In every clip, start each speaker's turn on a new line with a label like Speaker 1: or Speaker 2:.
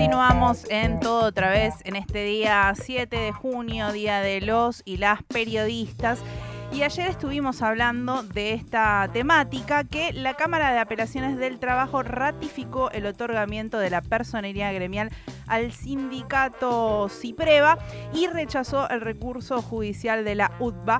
Speaker 1: Continuamos en todo otra vez en este día 7 de junio, Día de los y las Periodistas. Y ayer estuvimos hablando de esta temática que la Cámara de Apelaciones del Trabajo ratificó el otorgamiento de la personería gremial al sindicato Cipreva y rechazó el recurso judicial de la UTBA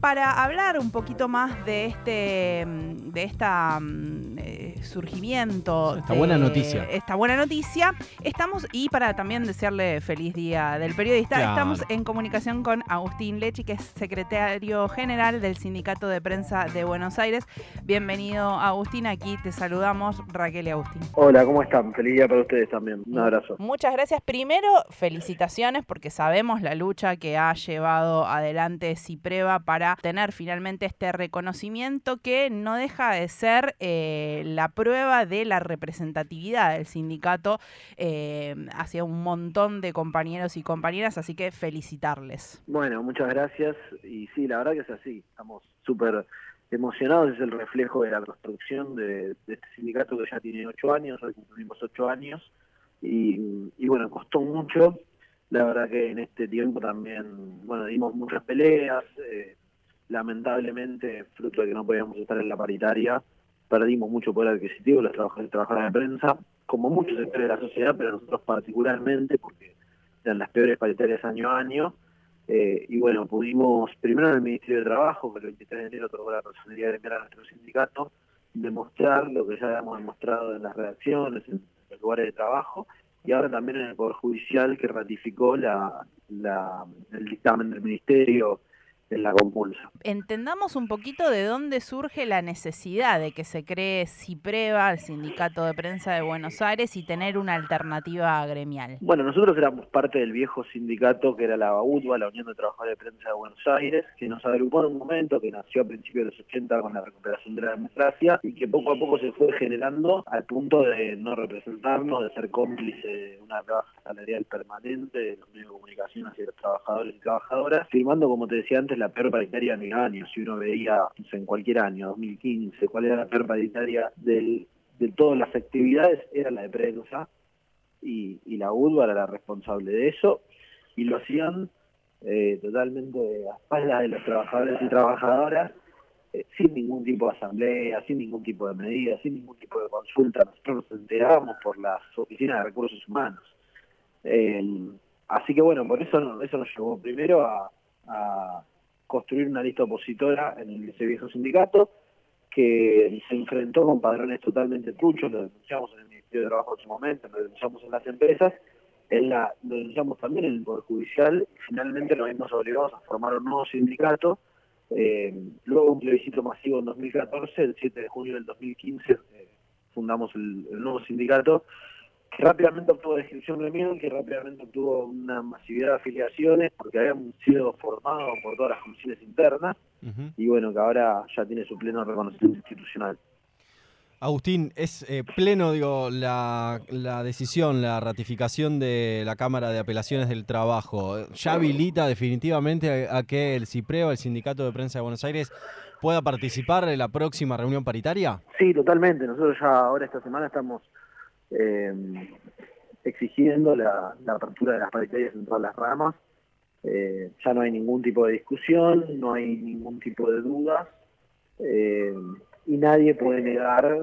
Speaker 1: para hablar un poquito más de este de esta mm, eh, surgimiento
Speaker 2: Esta
Speaker 1: de
Speaker 2: buena noticia.
Speaker 1: esta buena noticia estamos y para también desearle feliz día del periodista
Speaker 2: Claro.
Speaker 1: estamos en comunicación con Agustín Lechi que es secretario general del sindicato de prensa de Buenos Aires bienvenido Agustín aquí te saludamos Raquel y Agustín
Speaker 3: Hola, ¿cómo están? Feliz día para ustedes también. Un abrazo.
Speaker 1: Muchas gracias. Primero, felicitaciones porque sabemos la lucha que ha llevado adelante Cipreva para tener finalmente este reconocimiento que no deja de ser eh, la prueba de la representatividad del sindicato eh, hacia un montón de compañeros y compañeras, así que felicitarles.
Speaker 3: Bueno, muchas gracias. Y sí, la verdad que es así. Estamos súper emocionados. Es el reflejo de la construcción de, este sindicato que ya tiene ocho años. Hoy cumplimos ocho años. Y, y bueno, costó mucho. La verdad que en este tiempo también, bueno, dimos muchas peleas. eh, lamentablemente, fruto de que no podíamos estar en la paritaria, perdimos mucho poder adquisitivo los trabajadores y trabajadoras de prensa, como muchos sectores de la sociedad, pero nosotros particularmente, porque eran las peores paritarias año a año. Eh, y bueno, pudimos, primero en el Ministerio de Trabajo, que el 23 de enero otorgó la personalidad gremial a nuestro sindicato, demostrar lo que ya habíamos demostrado en las redacciones, en los lugares de trabajo, y ahora también en el Poder Judicial que ratificó la, la- el dictamen del Ministerio en la compulsa.
Speaker 1: Entendamos un poquito de dónde surge la necesidad de que se cree Cipreva, el sindicato de prensa de Buenos Aires, y tener una alternativa gremial.
Speaker 3: Bueno, nosotros éramos parte del viejo sindicato que era la UTBA, la Unión de Trabajadores de Prensa de Buenos Aires, que nos agrupó en un momento que nació a principios de los 80 con la recuperación de la democracia y que poco a poco se fue generando al punto de no representarnos, de ser cómplice de una rebaja salarial permanente de los medios de comunicación hacia los trabajadores y trabajadoras, firmando, como te decía antes, la peor paritaria de mil años. Si uno veía en cualquier año, 2015, cuál era la peor paritaria de todas las actividades, era la de prensa y, y la URBA era la responsable de eso y lo hacían eh, totalmente a espaldas de los trabajadores y trabajadoras eh, sin ningún tipo de asamblea, sin ningún tipo de medida, sin ningún tipo de consulta. Nosotros nos enterábamos por las oficinas de recursos humanos. Así que bueno, por eso, eso nos llevó primero a construir una lista opositora en ese viejo sindicato que se enfrentó con padrones totalmente truchos, lo denunciamos en el Ministerio de Trabajo en su momento, lo denunciamos en las empresas, en la, lo denunciamos también en el Poder Judicial y finalmente nos vimos obligados a formar un nuevo sindicato. Eh, luego un plebiscito masivo en 2014, el 7 de junio del 2015 eh, fundamos el, el nuevo sindicato rápidamente obtuvo descripción gremial, que rápidamente obtuvo una masividad de afiliaciones porque habían sido formados por todas las comisiones internas
Speaker 2: Ujú.
Speaker 3: y bueno, que ahora ya tiene su pleno reconocimiento institucional.
Speaker 2: Agustín, es eh, pleno, digo, la, la decisión, la ratificación de la Cámara de Apelaciones del Trabajo. ¿Ya habilita definitivamente a, a que el CIPREO, el Sindicato de Prensa de Buenos Aires, pueda participar en la próxima reunión paritaria?
Speaker 3: Sí, totalmente. Nosotros ya ahora esta semana estamos eh, exigiendo la, apertura de las paritarias en todas las ramas. Eh, ya no hay ningún tipo de discusión, no hay ningún tipo de dudas eh, y nadie puede negar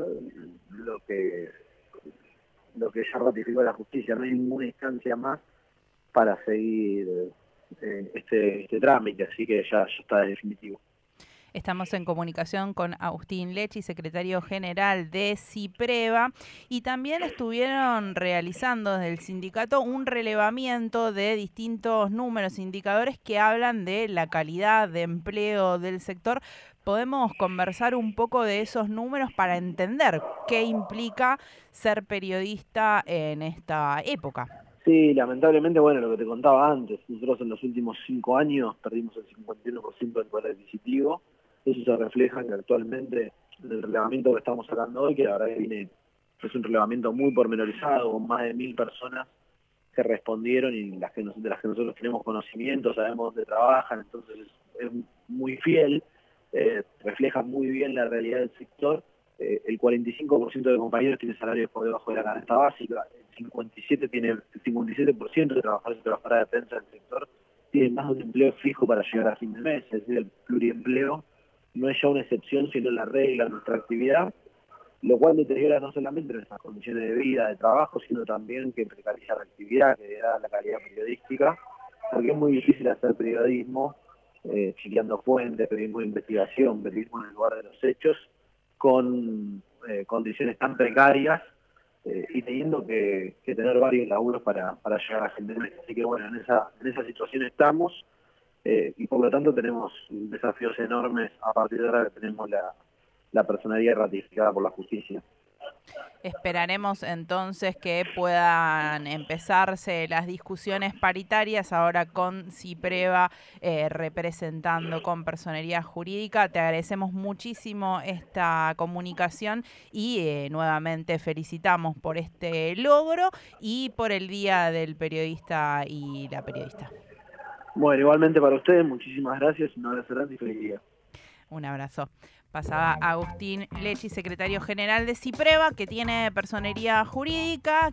Speaker 3: lo que lo que ya ratificó la justicia. No hay ninguna instancia más para seguir eh, este, este trámite, así que ya, ya está definitivo.
Speaker 1: Estamos en comunicación con Agustín Lechi, secretario general de CIPREVA, y también estuvieron realizando desde el sindicato un relevamiento de distintos números, indicadores que hablan de la calidad de empleo del sector. Podemos conversar un poco de esos números para entender qué implica ser periodista en esta época.
Speaker 3: Sí, lamentablemente, bueno, lo que te contaba antes, nosotros en los últimos cinco años perdimos el 51% del poder adquisitivo. Eso se refleja que actualmente en el relevamiento que estamos sacando hoy, que la verdad que viene, es un relevamiento muy pormenorizado, con más de mil personas que respondieron y las que nos- de las que nosotros tenemos conocimiento, sabemos dónde trabajan, entonces es, es muy fiel, eh, refleja muy bien la realidad del sector. Eh, el 45% de compañeros tiene salarios por debajo de la canasta básica, el 57 tiene el 57% de trabajadores y trabajadoras de prensa del sector tienen más de un empleo fijo para llegar a fin de mes, es decir, el pluriempleo no es ya una excepción, sino la regla de nuestra actividad, lo cual deteriora no solamente nuestras condiciones de vida, de trabajo, sino también que precariza la actividad, que da la calidad periodística, porque es muy difícil hacer periodismo, eh, fuentes, periodismo investigación, periodismo en el lugar de los hechos, con eh, condiciones tan precarias eh, y teniendo que, tener varios laburos para, para llegar a gente. Así que bueno, en esa, en esa situación estamos eh, y por lo tanto tenemos desafíos enormes a partir de ahora que tenemos la, la personalidad ratificada por la justicia.
Speaker 1: Esperaremos entonces que puedan empezarse las discusiones paritarias ahora con Cipreva eh, representando con personería jurídica. Te agradecemos muchísimo esta comunicación y eh, nuevamente felicitamos por este logro y por el Día del Periodista y la Periodista.
Speaker 3: Bueno, igualmente para ustedes, muchísimas gracias, un abrazo grande y feliz día.
Speaker 1: Un abrazo. Pasaba Agustín Lechi, secretario general de CIPREVA, que tiene personería jurídica,